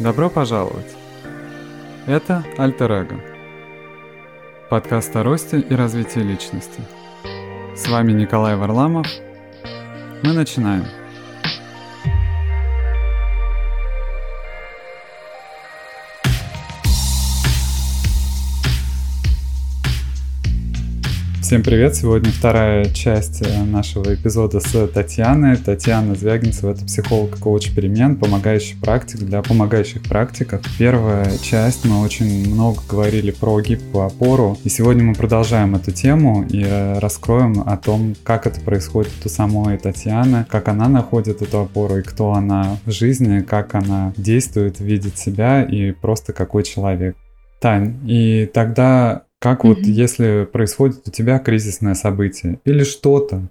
Добро пожаловать! Это Альтер Эго. Подкаст о росте и развитии личности. С вами Николай Варламов. Мы начинаем. Всем привет! Сегодня вторая часть э, нашего эпизода с Татьяной. Татьяна Звягинцева — это психолог, коуч перемен, помогающий практик для помогающих практиков. Первая часть мы очень много говорили про гибкую опору, и сегодня мы продолжаем эту тему и э, раскроем о том, как это происходит у самой Татьяны, как она находит эту опору и кто она в жизни, как она действует, видит себя и просто какой человек. Тань, и тогда как вот если происходит у тебя кризисное событие или что-то,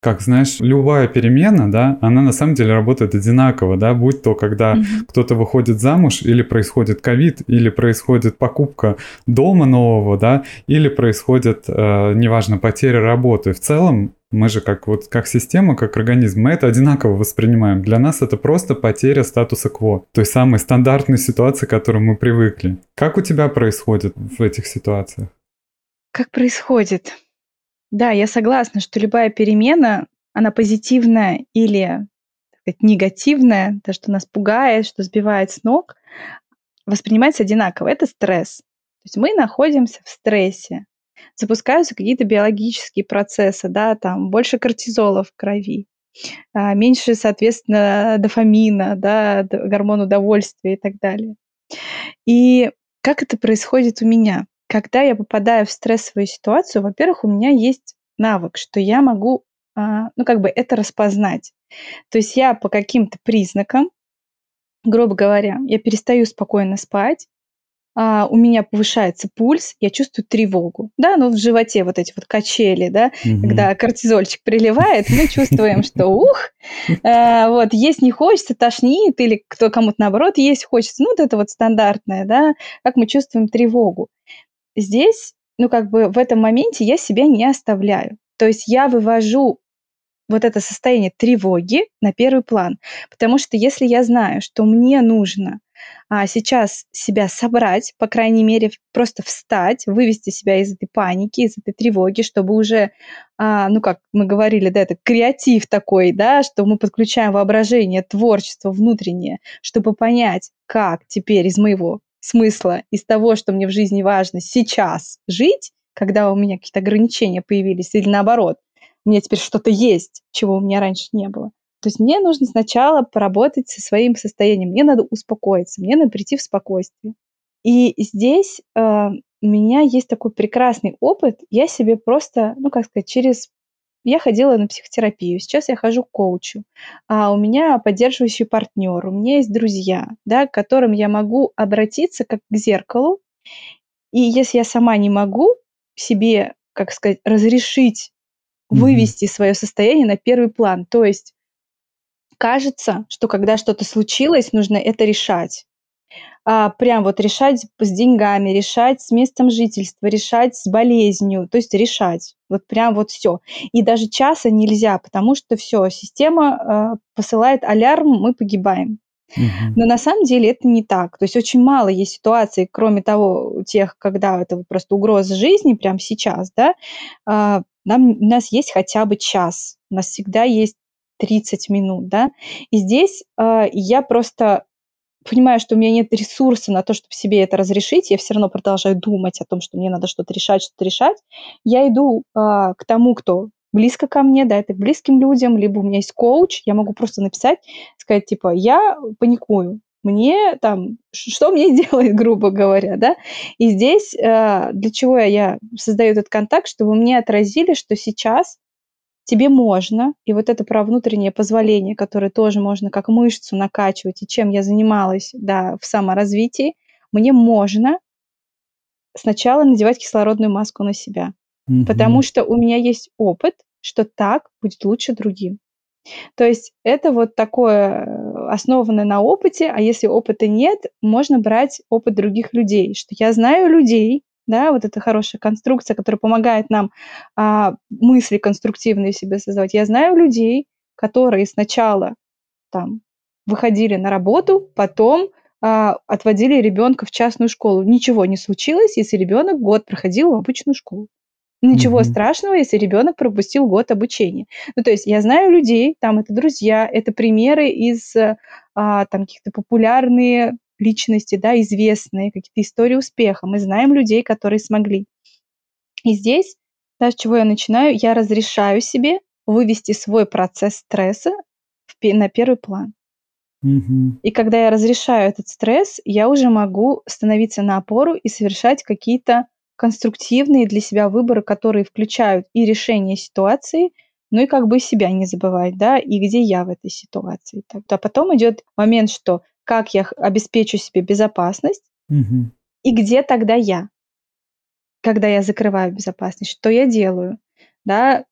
как знаешь, любая перемена, да, она на самом деле работает одинаково, да, будь то, когда mm-hmm. кто-то выходит замуж, или происходит ковид, или происходит покупка дома нового, да, или происходит, э, неважно, потеря работы. В целом мы же как вот как система, как организм, мы это одинаково воспринимаем. Для нас это просто потеря статуса кво, той самой стандартной ситуации, к которой мы привыкли. Как у тебя происходит в этих ситуациях? Как происходит? Да, я согласна, что любая перемена, она позитивная или сказать, негативная, то, что нас пугает, что сбивает с ног, воспринимается одинаково. Это стресс. То есть мы находимся в стрессе запускаются какие-то биологические процессы, да, там больше кортизола в крови, а, меньше, соответственно, дофамина, да, гормон удовольствия и так далее. И как это происходит у меня? Когда я попадаю в стрессовую ситуацию, во-первых, у меня есть навык, что я могу, а, ну, как бы это распознать. То есть я по каким-то признакам, грубо говоря, я перестаю спокойно спать, а, у меня повышается пульс, я чувствую тревогу, да, ну в животе вот эти вот качели, да, угу. когда кортизольчик приливает, мы чувствуем, что ух, э, вот есть не хочется, тошнит, или кто кому-то наоборот есть хочется, ну вот это вот стандартное, да, как мы чувствуем тревогу. Здесь, ну как бы в этом моменте я себя не оставляю, то есть я вывожу вот это состояние тревоги на первый план. Потому что если я знаю, что мне нужно а, сейчас себя собрать, по крайней мере, просто встать, вывести себя из этой паники, из этой тревоги, чтобы уже, а, ну, как мы говорили, да, это креатив такой, да, что мы подключаем воображение, творчество внутреннее, чтобы понять, как теперь из моего смысла, из того, что мне в жизни важно сейчас жить, когда у меня какие-то ограничения появились, или наоборот, у меня теперь что-то есть, чего у меня раньше не было. То есть мне нужно сначала поработать со своим состоянием, мне надо успокоиться, мне надо прийти в спокойствие. И здесь э, у меня есть такой прекрасный опыт. Я себе просто, ну как сказать, через я ходила на психотерапию, сейчас я хожу к коучу, а у меня поддерживающий партнер, у меня есть друзья, да, к которым я могу обратиться как к зеркалу. И если я сама не могу себе, как сказать, разрешить вывести свое состояние на первый план, то есть кажется, что когда что-то случилось, нужно это решать. А, прям вот решать с деньгами, решать с местом жительства, решать с болезнью, то есть решать. Вот прям вот все. И даже часа нельзя, потому что все, система э, посылает алярм, мы погибаем. Угу. Но на самом деле это не так. То есть очень мало есть ситуаций, кроме того, тех, когда это просто угроза жизни, прямо сейчас, да, э, нам, у нас есть хотя бы час, у нас всегда есть 30 минут, да. И здесь э, я просто понимаю, что у меня нет ресурса на то, чтобы себе это разрешить, я все равно продолжаю думать о том, что мне надо что-то решать, что-то решать, я иду э, к тому, кто близко ко мне, да, это близким людям, либо у меня есть коуч, я могу просто написать, сказать, типа, я паникую, мне там, что мне делать, грубо говоря, да, и здесь э, для чего я создаю этот контакт, чтобы мне отразили, что сейчас тебе можно, и вот это про внутреннее позволение, которое тоже можно как мышцу накачивать, и чем я занималась, да, в саморазвитии, мне можно сначала надевать кислородную маску на себя, mm-hmm. потому что у меня есть опыт, что так будет лучше другим. То есть это вот такое э, основанное на опыте, а если опыта нет, можно брать опыт других людей, что я знаю людей, да, вот эта хорошая конструкция, которая помогает нам а, мысли конструктивные себе создавать. Я знаю людей, которые сначала там выходили на работу, потом а, отводили ребенка в частную школу. Ничего не случилось, если ребенок год проходил в обычную школу. Ничего mm-hmm. страшного, если ребенок пропустил год обучения. Ну, то есть я знаю людей, там это друзья, это примеры из а, там каких-то популярные личности, да, известные, какие-то истории успеха. Мы знаем людей, которые смогли. И здесь, да, с чего я начинаю, я разрешаю себе вывести свой процесс стресса в, на первый план. Mm-hmm. И когда я разрешаю этот стресс, я уже могу становиться на опору и совершать какие-то конструктивные для себя выборы, которые включают и решение ситуации, ну и как бы себя не забывать, да, и где я в этой ситуации. А потом идет момент, что как я обеспечу себе безопасность, угу. и где тогда я, когда я закрываю безопасность, что я делаю, да,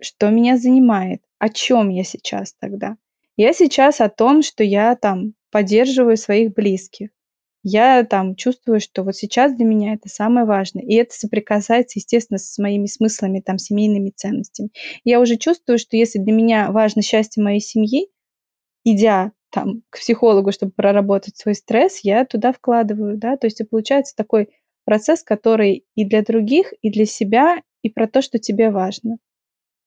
что меня занимает, о чем я сейчас тогда. Я сейчас о том, что я там поддерживаю своих близких, я там чувствую, что вот сейчас для меня это самое важное. И это соприкасается, естественно, с моими смыслами, там, семейными ценностями. Я уже чувствую, что если для меня важно счастье моей семьи, идя там к психологу, чтобы проработать свой стресс, я туда вкладываю, да, то есть и получается такой процесс, который и для других, и для себя, и про то, что тебе важно.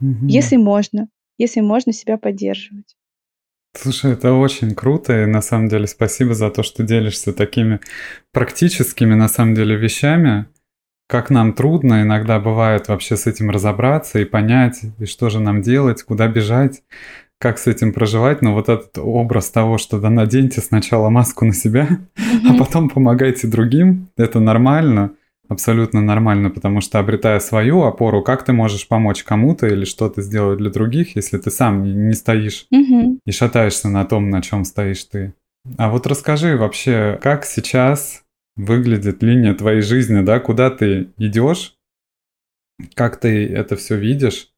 Угу. Если можно, если можно себя поддерживать. Слушай, это очень круто, и на самом деле спасибо за то, что делишься такими практическими, на самом деле, вещами. Как нам трудно иногда бывает вообще с этим разобраться и понять, и что же нам делать, куда бежать, как с этим проживать. Но вот этот образ того, что да наденьте сначала маску на себя, mm-hmm. а потом помогайте другим, это нормально абсолютно нормально, потому что обретая свою опору, как ты можешь помочь кому-то или что-то сделать для других, если ты сам не стоишь угу. и шатаешься на том, на чем стоишь ты. А вот расскажи вообще, как сейчас выглядит линия твоей жизни, да, куда ты идешь, как ты это все видишь,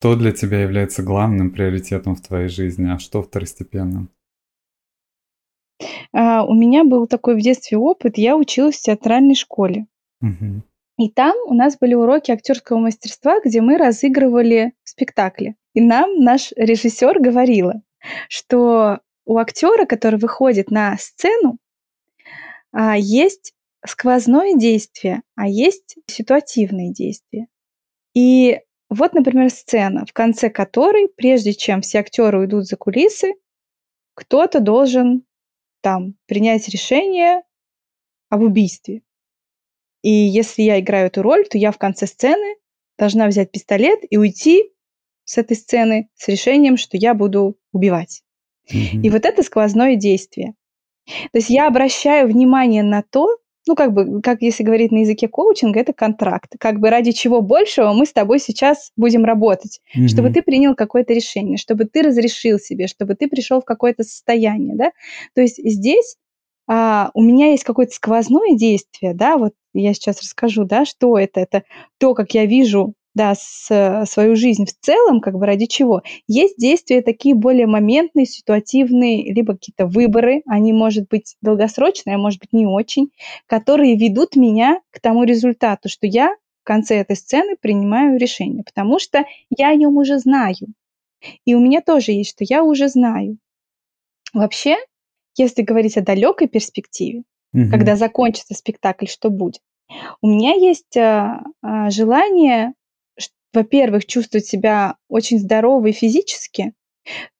что для тебя является главным приоритетом в твоей жизни, а что второстепенным? А, у меня был такой в детстве опыт. Я училась в театральной школе. И там у нас были уроки актерского мастерства, где мы разыгрывали спектакли. И нам наш режиссер говорила, что у актера, который выходит на сцену, а, есть сквозное действие, а есть ситуативные действия. И вот, например, сцена, в конце которой, прежде чем все актеры уйдут за кулисы, кто-то должен там принять решение об убийстве. И если я играю эту роль, то я в конце сцены должна взять пистолет и уйти с этой сцены с решением, что я буду убивать. Mm-hmm. И вот это сквозное действие. То есть я обращаю внимание на то, ну, как бы, как если говорить на языке коучинга, это контракт. Как бы ради чего большего мы с тобой сейчас будем работать. Mm-hmm. Чтобы ты принял какое-то решение, чтобы ты разрешил себе, чтобы ты пришел в какое-то состояние, да. То есть здесь а, у меня есть какое-то сквозное действие, да, вот я сейчас расскажу, да, что это. Это то, как я вижу да, с, свою жизнь в целом, как бы ради чего. Есть действия такие более моментные, ситуативные, либо какие-то выборы, они, может быть, долгосрочные, а может быть, не очень, которые ведут меня к тому результату, что я в конце этой сцены принимаю решение, потому что я о нем уже знаю. И у меня тоже есть, что я уже знаю. Вообще, если говорить о далекой перспективе, угу. когда закончится спектакль, что будет, у меня есть а, а, желание, во-первых, чувствовать себя очень здоровой физически,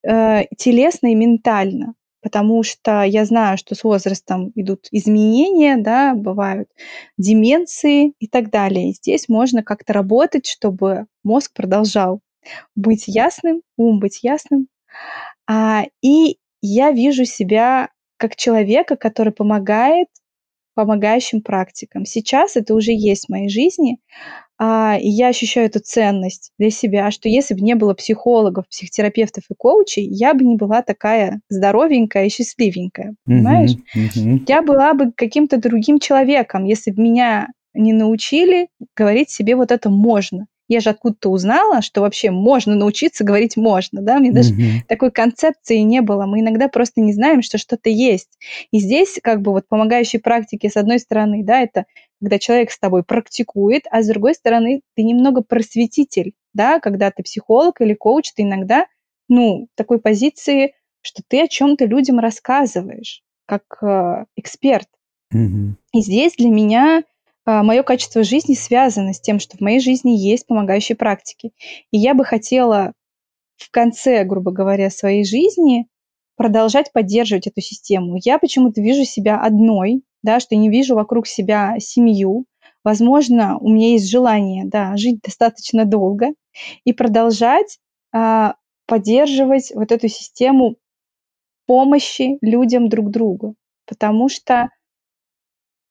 э, телесно и ментально, потому что я знаю, что с возрастом идут изменения, да, бывают деменции и так далее. И здесь можно как-то работать, чтобы мозг продолжал быть ясным, ум быть ясным. А, и я вижу себя как человека, который помогает помогающим практикам. Сейчас это уже есть в моей жизни, а, и я ощущаю эту ценность для себя, что если бы не было психологов, психотерапевтов и коучей, я бы не была такая здоровенькая и счастливенькая, понимаешь? Uh-huh, uh-huh. Я была бы каким-то другим человеком, если бы меня не научили говорить себе вот это можно я же откуда-то узнала, что вообще можно научиться говорить можно, да, мне даже mm-hmm. такой концепции не было, мы иногда просто не знаем, что что-то есть. И здесь как бы вот помогающие практики, с одной стороны, да, это когда человек с тобой практикует, а с другой стороны, ты немного просветитель, да, когда ты психолог или коуч, ты иногда, ну, в такой позиции, что ты о чем-то людям рассказываешь, как э, эксперт. Мгм. И здесь для меня мое качество жизни связано с тем, что в моей жизни есть помогающие практики. И я бы хотела в конце, грубо говоря, своей жизни продолжать поддерживать эту систему. Я почему-то вижу себя одной, да, что не вижу вокруг себя семью. Возможно, у меня есть желание, да, жить достаточно долго и продолжать а, поддерживать вот эту систему помощи людям друг другу. Потому что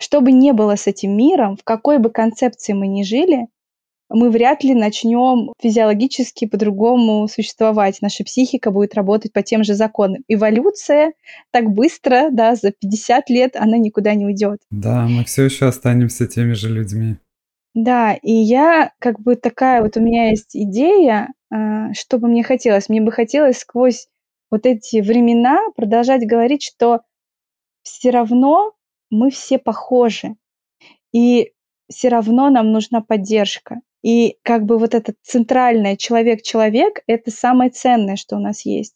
что бы ни было с этим миром, в какой бы концепции мы ни жили, мы вряд ли начнем физиологически по-другому существовать. Наша психика будет работать по тем же законам. Эволюция так быстро, да, за 50 лет она никуда не уйдет. Да, мы все еще останемся теми же людьми. Да, и я как бы такая вот у меня есть идея, а, что бы мне хотелось. Мне бы хотелось сквозь вот эти времена продолжать говорить, что все равно мы все похожи. И все равно нам нужна поддержка. И как бы вот этот центральный человек-человек – это самое ценное, что у нас есть.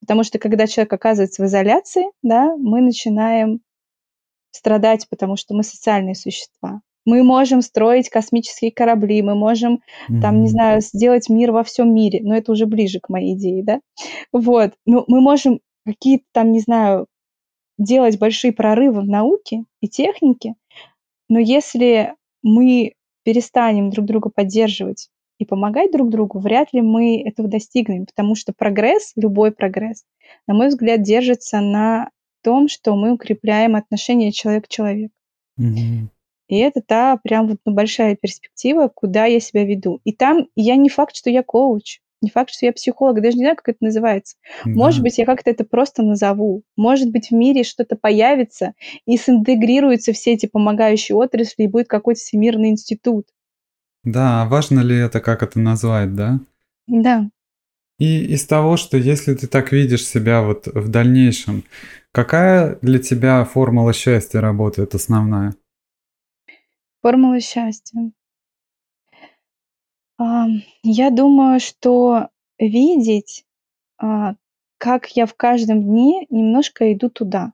Потому что когда человек оказывается в изоляции, да, мы начинаем страдать, потому что мы социальные существа. Мы можем строить космические корабли, мы можем, mm-hmm. там, не знаю, сделать мир во всем мире, но это уже ближе к моей идее, да? Вот. Ну, мы можем какие-то там, не знаю, делать большие прорывы в науке и технике, но если мы перестанем друг друга поддерживать и помогать друг другу, вряд ли мы этого достигнем, потому что прогресс, любой прогресс, на мой взгляд, держится на том, что мы укрепляем отношения человек к человеку. Мгм. И это та прям вот ну, большая перспектива, куда я себя веду. И там я не факт, что я коуч, не факт, что я психолог, даже не знаю, как это называется. Может быть, я как-то это просто назову. Может быть, в мире что-то появится и синтегрируются все эти помогающие отрасли, и будет какой-то всемирный институт. Да, важно ли это, как это назвать, да? Да. И из того, что если ты так видишь себя вот в дальнейшем, какая для тебя формула счастья работает основная? Формула счастья. Я думаю, что видеть, а, как я в каждом дне немножко иду туда.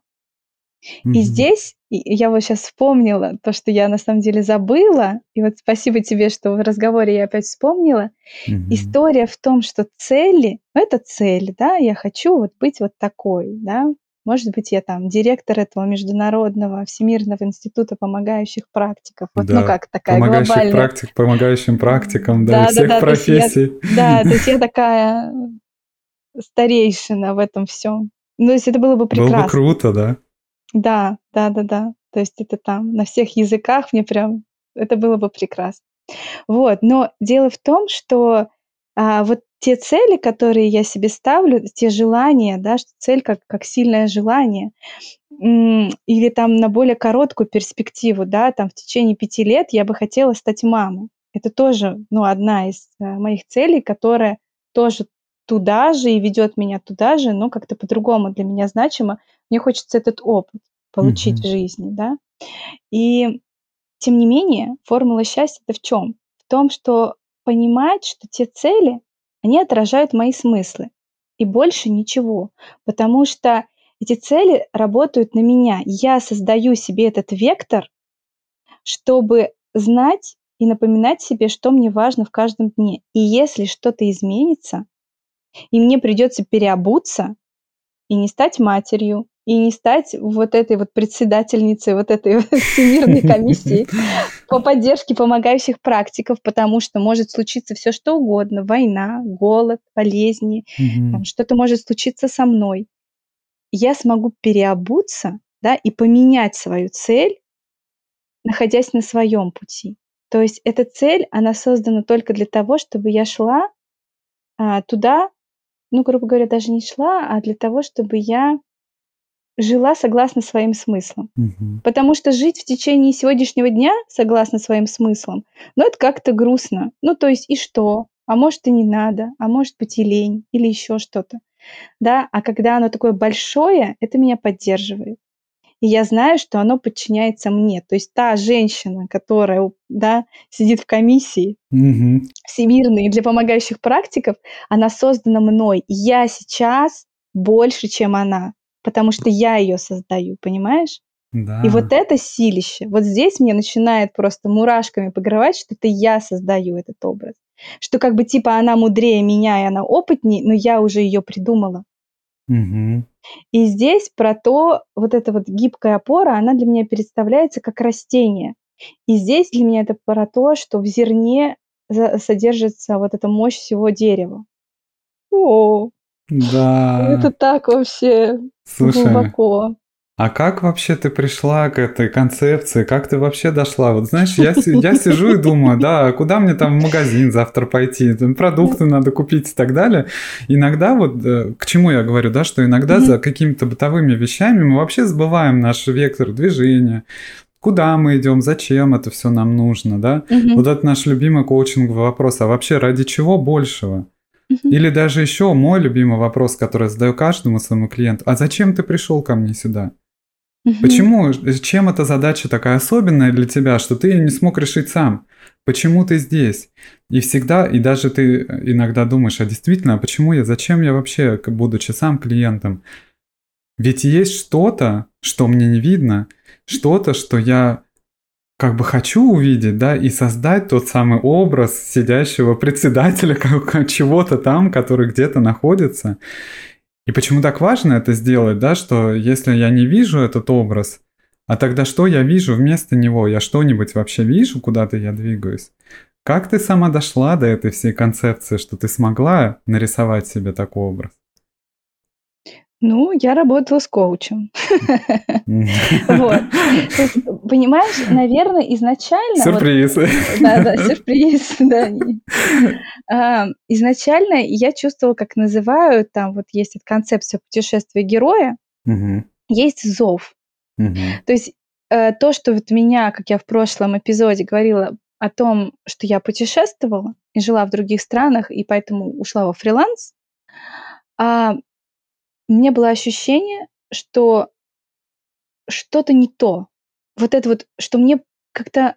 И здесь я вот сейчас вспомнила то, что я на самом деле забыла, и вот спасибо тебе, что в разговоре я опять вспомнила. Мгм. История в том, что цели, ну, это цель, да, я хочу вот быть вот такой, да. Может быть, я там директор этого международного Всемирного института помогающих практиков. Вот, ну как такая помогающих глобальная. практик, помогающим практикам, да, Да, да, всех да, то есть я, профессий. да, то есть я такая старейшина в этом всем. Ну, то есть это было бы Было бы прекрасно. круто, да? Да, да, да, да. То есть это там на всех языках мне прям это было бы прекрасно. Вот, но дело в том, что а, вот те цели, которые я себе ставлю, те желания, да, что цель как, как сильное желание, или там на более короткую перспективу, да, там в течение пяти лет я бы хотела стать мамой. Это тоже, ну, одна из э, моих целей, которая тоже туда же и ведет меня туда же, но как-то по-другому для меня значимо. Мне хочется этот опыт получить Мгм. в жизни, да. И тем не менее, формула счастья это в чем? В том, что понимать, что те цели, они отражают мои смыслы. И больше ничего. Потому что эти цели работают на меня. Я создаю себе этот вектор, чтобы знать и напоминать себе, что мне важно в каждом дне. И если что-то изменится, и мне придется переобуться, и не стать матерью, и не стать вот этой вот председательницей вот этой всемирной комиссии по поддержке помогающих практиков, потому что может случиться все что угодно, война, голод, болезни, что-то может случиться со мной. Я смогу переобуться, да, и поменять свою цель, находясь на своем пути. То есть эта цель, она создана только для того, чтобы я шла а, туда, ну, грубо говоря, даже не шла, а для того, чтобы я жила согласно своим смыслам. Мгм. Потому что жить в течение сегодняшнего дня согласно своим смыслам, ну, это как-то грустно. Ну, то есть и что? А может и не надо, а может быть и лень, или еще что-то. Да, а когда оно такое большое, это меня поддерживает. И я знаю, что оно подчиняется мне. То есть та женщина, которая да, сидит в комиссии Мгм. всемирной для помогающих практиков, она создана мной. И я сейчас больше, чем она. Потому что я ее создаю, понимаешь? Да. И вот это силище. Вот здесь мне начинает просто мурашками погрывать, что это я создаю этот образ. Что как бы типа она мудрее меня, и она опытнее, но я уже ее придумала. Мгм. И здесь про то, вот эта вот гибкая опора, она для меня представляется как растение. И здесь для меня это про то, что в зерне содержится вот эта мощь всего дерева. О, Да. это так вообще Слушай, глубоко. а как вообще ты пришла к этой концепции? Как ты вообще дошла? Вот знаешь, я, я сижу и думаю, да, куда мне там в магазин завтра пойти? Там продукты надо купить и так далее. Иногда вот, э, к чему я говорю, да, что иногда за какими-то бытовыми вещами мы вообще забываем наш вектор движения. Куда мы идем, зачем это все нам нужно, да? Мгм. Вот это наш любимый коучинговый вопрос. А вообще ради чего большего? Или даже еще мой любимый вопрос, который я задаю каждому своему клиенту. А зачем ты пришел ко мне сюда? Почему? Чем эта задача такая особенная для тебя, что ты ее не смог решить сам? Почему ты здесь? И всегда, и даже ты иногда думаешь, а действительно, а почему я, зачем я вообще, будучи сам клиентом? Ведь есть что-то, что мне не видно, что-то, что я как бы хочу увидеть, да, и создать тот самый образ сидящего председателя чего-то там, который где-то находится. И почему так важно это сделать, да, что если я не вижу этот образ, а тогда что я вижу вместо него? Я что-нибудь вообще вижу, куда-то я двигаюсь? Как ты сама дошла до этой всей концепции, что ты смогла нарисовать себе такой образ? Ну, я работала с коучем. Вот. Понимаешь, наверное, изначально... Сюрприз. Да, да, сюрприз, да. А, Изначально я чувствовала, как называют, там вот есть концепция путешествия героя, есть зов. То есть э, то, что вот меня, как я в прошлом эпизоде говорила о том, что я путешествовала и жила в других странах, и поэтому ушла во фриланс, а, у меня было ощущение, что что-то не то. Вот это вот, что мне как-то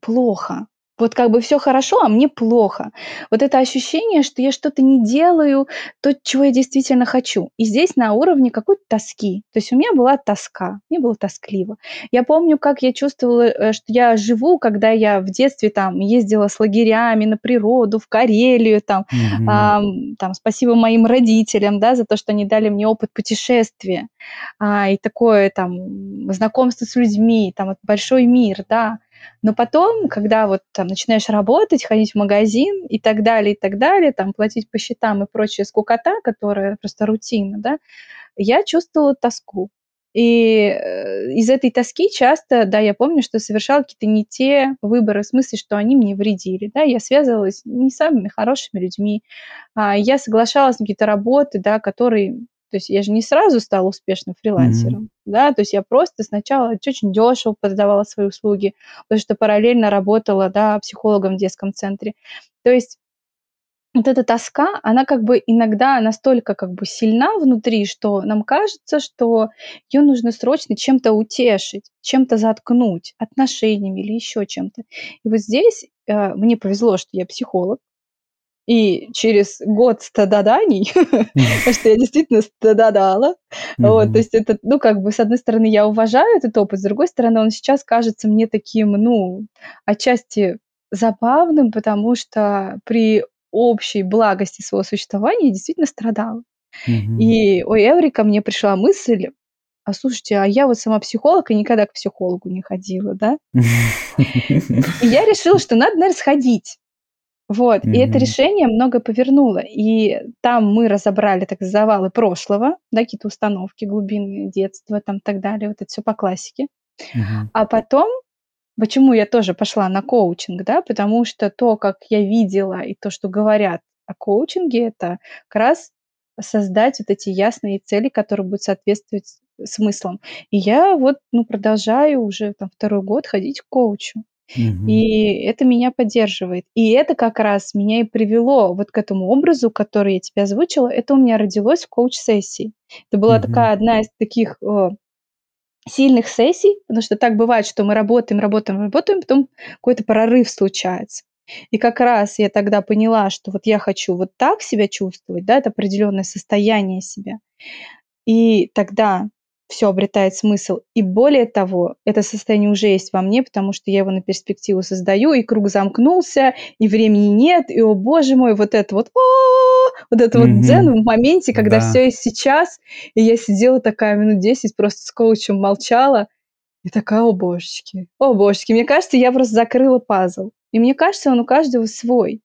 плохо. Вот как бы все хорошо, а мне плохо. Вот это ощущение, что я что-то не делаю, то, чего я действительно хочу. И здесь на уровне какой-то тоски. То есть у меня была тоска, мне было тоскливо. Я помню, как я чувствовала, э, что я живу, когда я в детстве там ездила с лагерями на природу, в Карелию, там, Мгм. Ам, там, спасибо моим родителям, да, за то, что они дали мне опыт путешествия, а, и такое там знакомство с людьми, там большой мир, да. Но потом, когда вот там начинаешь работать, ходить в магазин и так далее, и так далее, там платить по счетам и прочая скукота, которая просто рутина, да, я чувствовала тоску. И э, из этой тоски часто, да, я помню, что совершала какие-то не те выборы, в смысле, что они мне вредили, да, я связывалась не с самыми хорошими людьми, а, я соглашалась на какие-то работы, да, которые, то есть я же не сразу стала успешным фрилансером, да, то есть я просто сначала очень дешево продавала свои услуги, потому что параллельно работала, да, психологом в детском центре. То есть вот эта тоска, она как бы иногда настолько как бы сильна внутри, что нам кажется, что ее нужно срочно чем-то утешить, чем-то заткнуть, отношениями или еще чем-то. И вот здесь э, мне повезло, что я психолог, и через год стададаний, потому что я действительно стададала, вот, то есть это, ну, как бы, с одной стороны, я уважаю этот опыт, с другой стороны, он сейчас кажется мне таким, ну, отчасти забавным, потому что при общей благости своего существования я действительно страдала. И, ой, Эврика, мне пришла мысль, а слушайте, а я вот сама психолог и никогда к психологу не ходила, да? И я решила, что надо, наверное, сходить. Вот, и это решение много повернуло. И там мы разобрали так завалы прошлого, да, какие-то установки, глубины детства, там так далее, вот это все по классике. Мгм. А потом, почему я тоже пошла на коучинг, да, потому что то, как я видела, и то, что говорят о коучинге, это как раз создать вот эти ясные цели, которые будут соответствовать смыслам. И я вот, ну, продолжаю уже там второй год ходить к коучу. Мгм. И это меня поддерживает. И это как раз меня и привело вот к этому образу, который я тебе озвучила. Это у меня родилось в коуч-сессии. Это была Мгм. такая одна из таких э, сильных сессий, потому что так бывает, что мы работаем, работаем, работаем, потом какой-то прорыв случается. И как раз я тогда поняла, что вот я хочу вот так себя чувствовать, да, это определенное состояние себя. И тогда все обретает смысл. И более того, это состояние уже есть во мне, потому что я его на перспективу создаю, и круг замкнулся, и времени нет, и, о боже мой, вот это вот, вот это вот дзен в моменте, когда все есть сейчас, и я сидела такая минут 10, просто с коучем молчала, и такая, о божечки, о божечки. Мне кажется, я просто закрыла пазл. И мне кажется, он у каждого свой.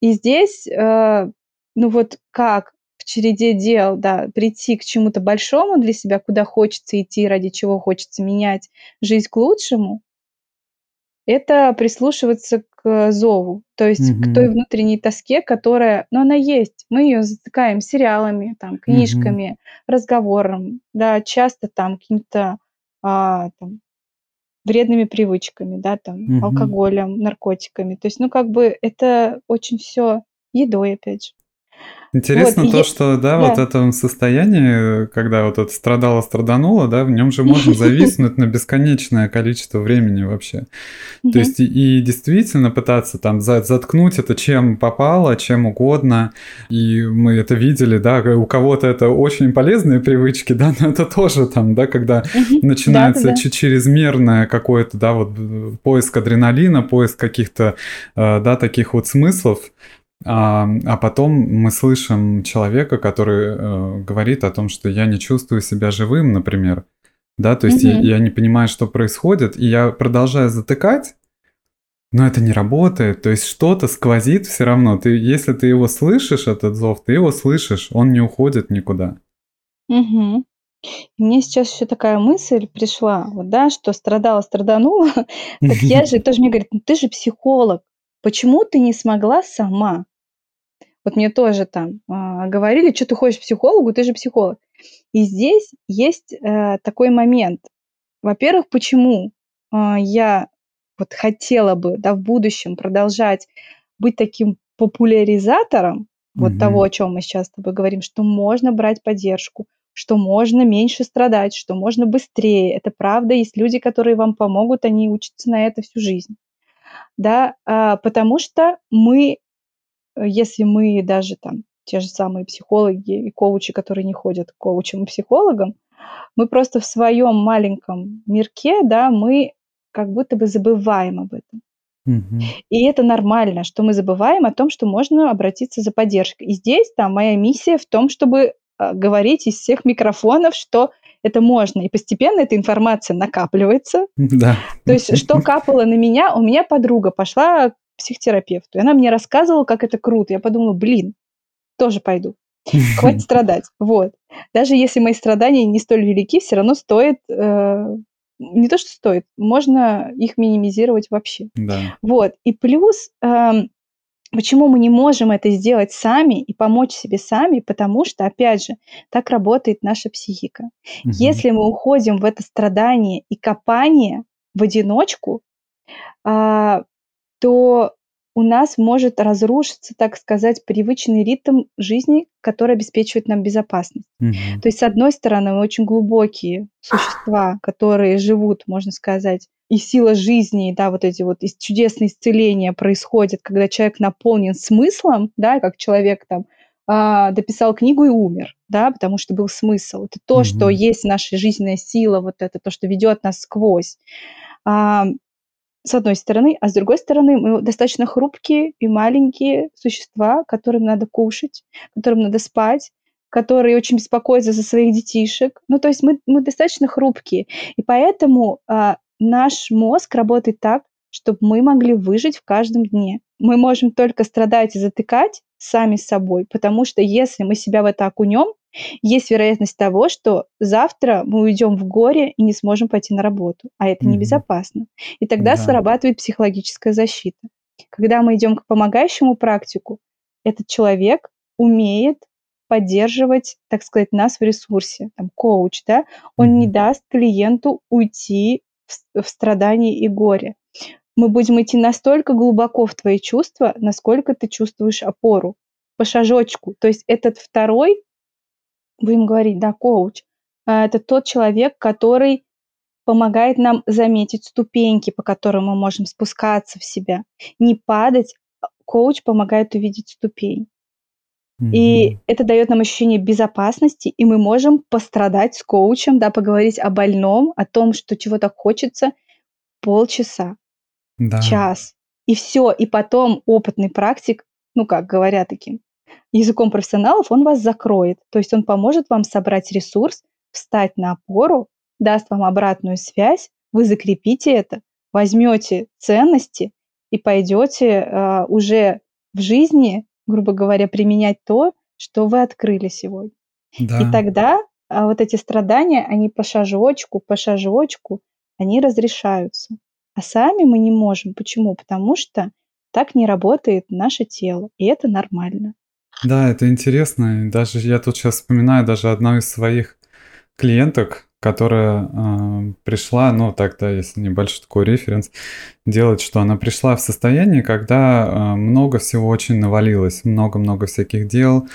И здесь, э, ну вот как череде дел, да, прийти к чему-то большому для себя, куда хочется идти, ради чего хочется менять жизнь к лучшему, это прислушиваться к зову, то есть mm-hmm. к той внутренней тоске, которая, ну, она есть. Мы ее затыкаем сериалами, там, книжками, mm-hmm. разговором, да, часто там какими-то а, там, вредными привычками, да, там, mm-hmm. алкоголем, наркотиками. То есть, ну, как бы это очень все едой, опять же. Интересно вот, то, и... что, да, да, вот это состояние, когда вот это страдало, страдануло, да, в нем же можно зависнуть на бесконечное количество времени вообще. То есть и, действительно пытаться там заткнуть это чем попало, чем угодно. И мы это видели, да, у кого-то это очень полезные привычки, да, но это тоже там, да, когда начинается чрезмерное какое-то, да, вот поиск адреналина, поиск каких-то, э, да, таких вот смыслов, а, а потом мы слышим человека, который э, говорит о том, что я не чувствую себя живым, например. Да, то есть mm-hmm. я, я не понимаю, что происходит, и я продолжаю затыкать, но это не работает. То есть что-то сквозит все равно. Ты, если ты его слышишь, этот зов, ты его слышишь, он не уходит никуда. Угу. Мне сейчас еще такая мысль пришла, вот, да, что страдала, страданула. Так я же тоже мне говорит, ну ты же психолог, почему ты не смогла сама? Вот мне тоже там э, говорили, что ты ходишь к психологу, ты же психолог. И здесь есть э, такой момент. Во-первых, почему э, я вот хотела бы да, в будущем продолжать быть таким популяризатором mm-hmm. вот того, о чем мы сейчас с тобой говорим, что можно брать поддержку, что можно меньше страдать, что можно быстрее. Это правда, есть люди, которые вам помогут, они учатся на это всю жизнь. Да, а, потому что мы если мы даже там те же самые психологи и коучи, которые не ходят к коучам и психологам, мы просто в своем маленьком мирке, да, мы как будто бы забываем об этом. Угу. И это нормально, что мы забываем о том, что можно обратиться за поддержкой. И здесь там моя миссия в том, чтобы э, говорить из всех микрофонов, что это можно. И постепенно эта информация накапливается. Да. То есть, что капало на меня, у меня подруга пошла психотерапевту. И она мне рассказывала, как это круто. Я подумала, блин, тоже пойду. Хватит страдать. Вот. Даже если мои страдания не столь велики, все равно стоит... Э, не то, что стоит, можно их минимизировать вообще. Да. Вот. И плюс... Э, Почему мы не можем это сделать сами и помочь себе сами? Потому что, опять же, так работает наша психика. Угу. Если мы уходим в это страдание и копание в одиночку, а, то у нас может разрушиться, так сказать, привычный ритм жизни, который обеспечивает нам безопасность. Mm-hmm. То есть, с одной стороны, мы очень глубокие существа, которые живут, можно сказать, и сила жизни, да, вот эти вот чудесные исцеления происходят, когда человек наполнен смыслом, да, как человек там а, дописал книгу и умер, да, потому что был смысл. Это то, mm-hmm. что есть наша жизненная сила, вот это то, что ведет нас сквозь. А, с одной стороны, а с другой стороны, мы достаточно хрупкие и маленькие существа, которым надо кушать, которым надо спать, которые очень беспокоятся за своих детишек. Ну, то есть мы, мы достаточно хрупкие. И поэтому а, наш мозг работает так, чтобы мы могли выжить в каждом дне. Мы можем только страдать и затыкать сами с собой, потому что если мы себя в это окунем, есть вероятность того, что завтра мы уйдем в горе и не сможем пойти на работу, а это mm-hmm. небезопасно. И тогда да. срабатывает психологическая защита. Когда мы идем к помогающему практику, этот человек умеет поддерживать, так сказать, нас в ресурсе, там, коуч, да, он mm-hmm. не даст клиенту уйти в, страдание и горе. Мы будем идти настолько глубоко в твои чувства, насколько ты чувствуешь опору, по шажочку. То есть этот второй будем говорить, да, коуч, а, это тот человек, который помогает нам заметить ступеньки, по которым мы можем спускаться в себя. Не падать, коуч помогает увидеть ступень. И это дает нам ощущение безопасности, и мы можем пострадать с коучем, да, поговорить о больном, о том, что чего-то хочется полчаса, Да. час. И все. И потом опытный практик, ну как говоря таким языком профессионалов, он вас закроет. То есть он поможет вам собрать ресурс, встать на опору, даст вам обратную связь, вы закрепите это, возьмете ценности и пойдете э, уже в жизни грубо говоря, применять то, что вы открыли сегодня. Да. И тогда а, вот эти страдания, они по шажочку, по шажочку, они разрешаются. А сами мы не можем. Почему? Потому что так не работает наше тело, и это нормально. Да, это интересно. Даже я тут сейчас вспоминаю даже одну из своих клиенток, которая э, пришла, ну тогда, если небольшой такой референс, делать, что она пришла в состояние, когда э, много всего очень навалилось, много-много всяких дел,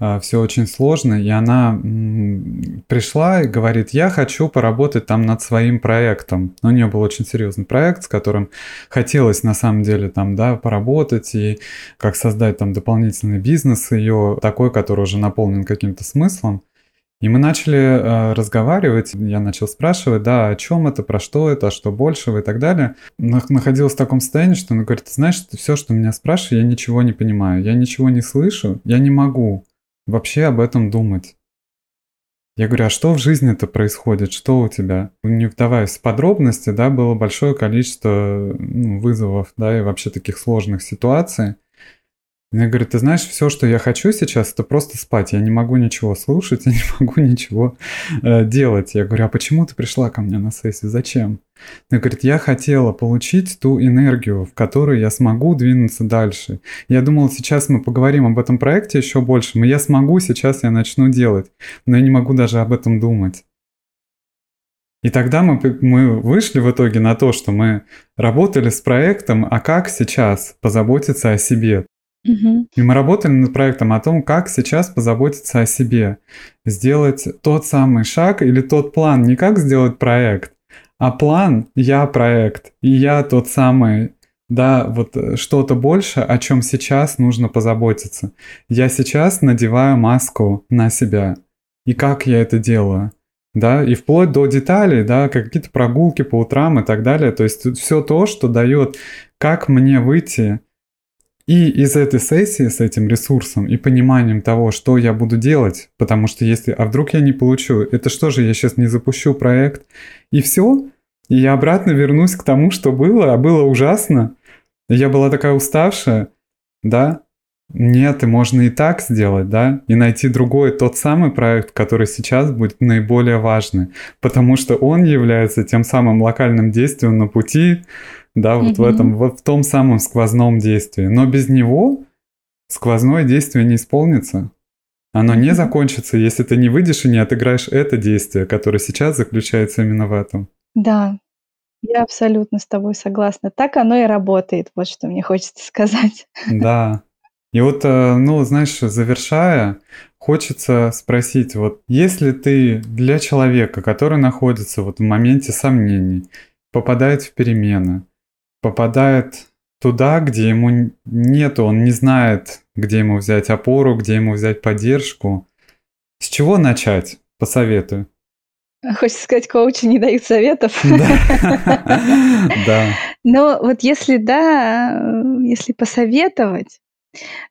э, все очень сложно, и она э, пришла и говорит, я хочу поработать там над своим проектом. У нее был очень серьезный проект, с которым хотелось на самом деле там, да, поработать и как создать там дополнительный бизнес ее, такой, который уже наполнен каким-то смыслом. И мы начали э, разговаривать, я начал спрашивать, да, о чем это, про что это, а что большего и так далее. Находилась в таком состоянии, что она говорит, знаешь, все, что меня спрашивают, я ничего не понимаю, я ничего не слышу, я не могу вообще об этом думать. Я говорю, а что в жизни это происходит, что у тебя? Не вдаваясь в подробности, да, было большое количество ну, вызовов, да, и вообще таких сложных ситуаций. Мне говорит, ты знаешь, все, что я хочу сейчас, это просто спать. Я не могу ничего слушать, я не могу ничего э, делать. Я говорю, а почему ты пришла ко мне на сессию? Зачем? Она говорит, я хотела получить ту энергию, в которой я смогу двинуться дальше. Я думала, сейчас мы поговорим об этом проекте еще больше, но я смогу, сейчас я начну делать. Но я не могу даже об этом думать. И тогда мы, мы вышли в итоге на то, что мы работали с проектом, а как сейчас позаботиться о себе. И мы работали над проектом о том, как сейчас позаботиться о себе, сделать тот самый шаг или тот план, не как сделать проект, а план «я проект», и я тот самый, да, вот э, что-то больше, о чем сейчас нужно позаботиться. Я сейчас надеваю маску на себя. И как я это делаю? Да, и вплоть до деталей, да, какие-то прогулки по утрам и так далее. То есть все то, что дает, как мне выйти и из этой сессии с этим ресурсом и пониманием того, что я буду делать, потому что если, а вдруг я не получу, это что же, я сейчас не запущу проект, и все, и я обратно вернусь к тому, что было, а было ужасно, я была такая уставшая, да, нет, и можно и так сделать, да, и найти другой, тот самый проект, который сейчас будет наиболее важный, потому что он является тем самым локальным действием на пути да, вот mm-hmm. в этом, вот в том самом сквозном действии. Но без него сквозное действие не исполнится. Оно не закончится, если ты не выйдешь и не отыграешь это действие, которое сейчас заключается именно в этом. Да, я абсолютно с тобой согласна. Так оно и работает, вот что мне хочется сказать. Да. И вот, э, ну, знаешь, завершая, хочется спросить, вот если ты для человека, который находится вот в моменте сомнений, попадает в перемены, попадает туда, где ему нету, он не знает, где ему взять опору, где ему взять поддержку. С чего начать? Посоветую. Хочется сказать, коучи не дают советов. Да. Но вот если да, если посоветовать,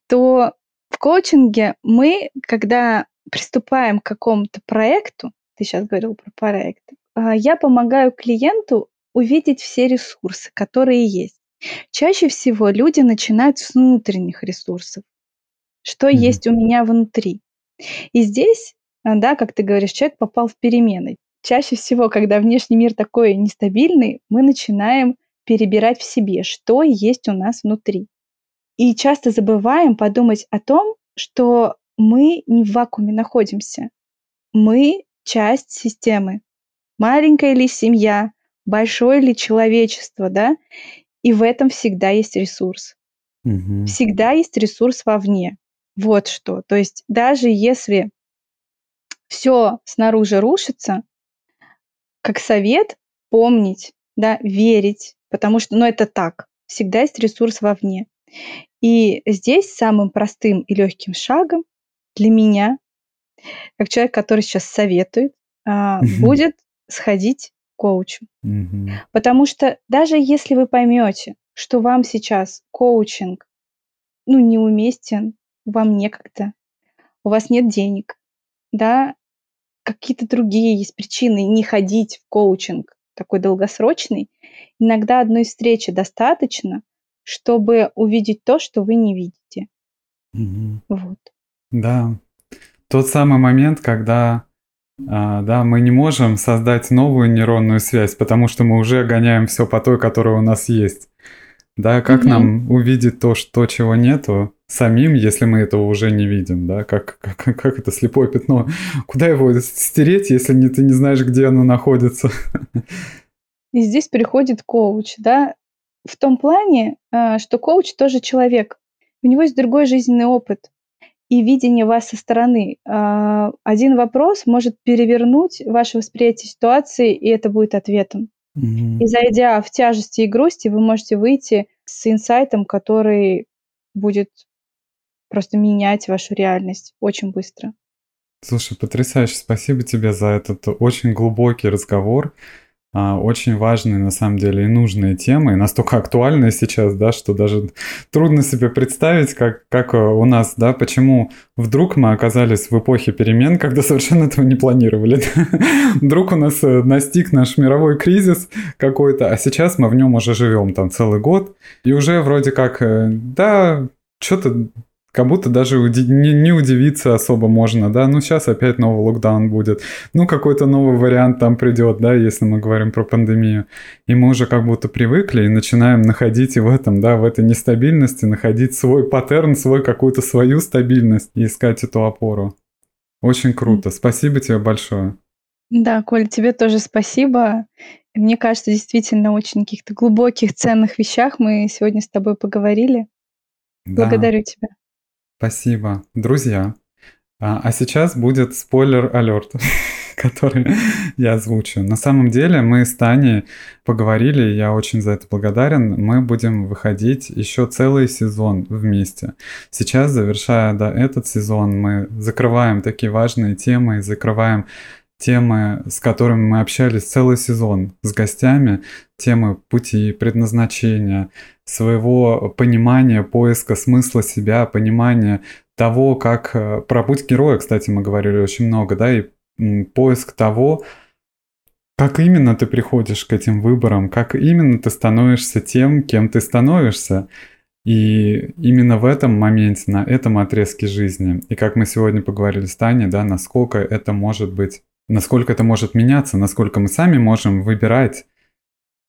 то в коучинге мы, когда приступаем к какому-то проекту, ты сейчас говорил про проект, а, я помогаю клиенту увидеть все ресурсы, которые есть. Чаще всего люди начинают с внутренних ресурсов. Что mm-hmm. есть у меня внутри. И здесь, а, да, как ты говоришь, человек попал в перемены. Чаще всего, когда внешний мир такой нестабильный, мы начинаем перебирать в себе, что есть у нас внутри. И часто забываем подумать о том, что мы не в вакууме находимся. Мы часть системы. Маленькая ли семья, большое ли человечество, да, и в этом всегда есть ресурс. Угу. Всегда есть ресурс вовне. Вот что. То есть даже если все снаружи рушится, как совет помнить, да, верить, потому что, ну, это так. Всегда есть ресурс вовне. И здесь самым простым и легким шагом для меня, как человек, который сейчас советует, а, будет сходить коучу. Потому что даже если вы поймете, что вам сейчас коучинг ну, неуместен, вам некогда, у вас нет денег, да, какие-то другие есть причины не ходить в коучинг такой долгосрочный, иногда одной встречи достаточно, чтобы увидеть то, что вы не видите. Угу. Вот. Да. Тот самый момент, когда а, да, мы не можем создать новую нейронную связь, потому что мы уже гоняем все по той, которая у нас есть. Да, как угу. нам увидеть то, что чего нету самим, если мы этого уже не видим, да? Как, как, как это слепое пятно? Куда его стереть, если не, ты не знаешь, где оно находится? И здесь приходит коуч, да? В том плане, а, что коуч тоже человек. У него есть другой жизненный опыт и видение вас со стороны. А, один вопрос может перевернуть ваше восприятие ситуации, и это будет ответом. Mm-hmm. И зайдя в тяжести и грусти, вы можете выйти с инсайтом, который будет просто менять вашу реальность очень быстро. Слушай, потрясающе. Спасибо тебе за этот очень глубокий разговор. А, очень важные, на самом деле, и нужные темы, и настолько актуальные сейчас, да, что даже трудно себе представить, как, как э, у нас, да, почему вдруг мы оказались в эпохе перемен, когда совершенно этого не планировали. Вдруг у нас э, настиг наш мировой кризис какой-то, а сейчас мы в нем уже живем там целый год, и уже вроде как, э, да, что-то как будто даже уди- не, не удивиться особо можно, да, ну сейчас опять новый локдаун будет, ну какой-то новый вариант там придет, да, если мы говорим про пандемию, и мы уже как будто привыкли и начинаем находить и в этом, да, в этой нестабильности, находить свой паттерн, свой какую-то свою стабильность и искать эту опору. Очень круто, спасибо тебе большое. Да, Коль, тебе тоже спасибо. Мне кажется, действительно очень каких-то глубоких, ценных вещах мы сегодня с тобой поговорили. Да. Благодарю тебя. Спасибо. Друзья, а, а сейчас будет спойлер-алерт, который я озвучу. На самом деле мы с Таней поговорили, я очень за это благодарен. Мы будем выходить еще целый сезон вместе. Сейчас, завершая да, этот сезон, мы закрываем такие важные темы, закрываем темы, с которыми мы общались целый сезон с гостями, темы пути, предназначения, своего понимания, поиска смысла себя, понимания того, как... Э, про путь героя, кстати, мы говорили очень много, да, и поиск того, как именно ты приходишь к этим выборам, как именно ты становишься тем, кем ты становишься. И именно в этом моменте, на этом отрезке жизни, и как мы сегодня поговорили с Таней, да, насколько это может быть насколько это может меняться, насколько мы сами можем выбирать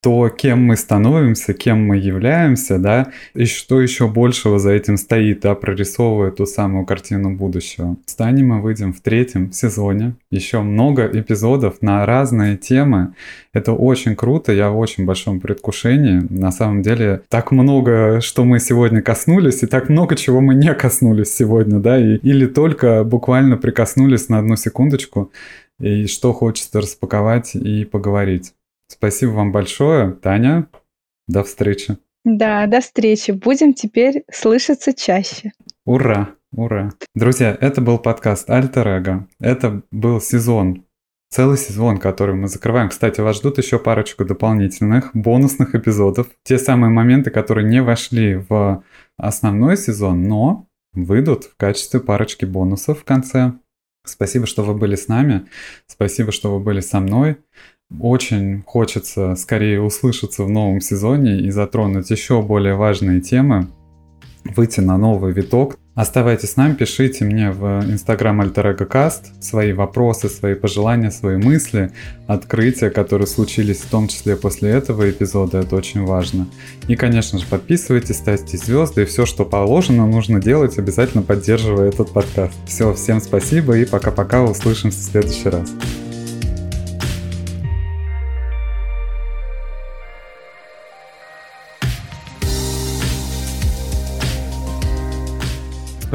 то, кем мы становимся, кем мы являемся, да, и что еще большего за этим стоит, да, прорисовывая ту самую картину будущего. С Таней мы выйдем в третьем сезоне, еще много эпизодов на разные темы. Это очень круто, я в очень большом предвкушении. На самом деле, так много, что мы сегодня коснулись, и так много, чего мы не коснулись сегодня, да, и, или только буквально прикоснулись на одну секундочку и что хочется распаковать и поговорить. Спасибо вам большое, Таня. До встречи. Да, до встречи. Будем теперь слышаться чаще. Ура, ура. Друзья, это был подкаст Альтер Эго. Это был сезон, целый сезон, который мы закрываем. Кстати, вас ждут еще парочку дополнительных бонусных эпизодов. Те самые моменты, которые не вошли в основной сезон, но выйдут в качестве парочки бонусов в конце. Спасибо, что вы были с нами. Спасибо, что вы были со мной. Очень хочется скорее услышаться в новом сезоне и затронуть еще более важные темы, выйти на новый виток. Оставайтесь с нами, пишите мне в Instagram AlterEgoCast свои вопросы, свои пожелания, свои мысли, открытия, которые случились в том числе после этого эпизода, это очень важно. И, конечно же, подписывайтесь, ставьте звезды, и все, что положено, нужно делать, обязательно поддерживая этот подкаст. Все, всем спасибо и пока-пока, услышимся в следующий раз.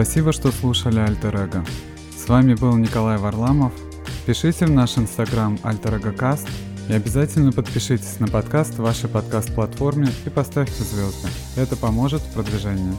Спасибо, что слушали Альтер Эго. С вами был Николай Варламов. Пишите в наш инстаграм Альтер Каст и обязательно подпишитесь на подкаст в вашей подкаст-платформе и поставьте звезды. Это поможет в продвижении.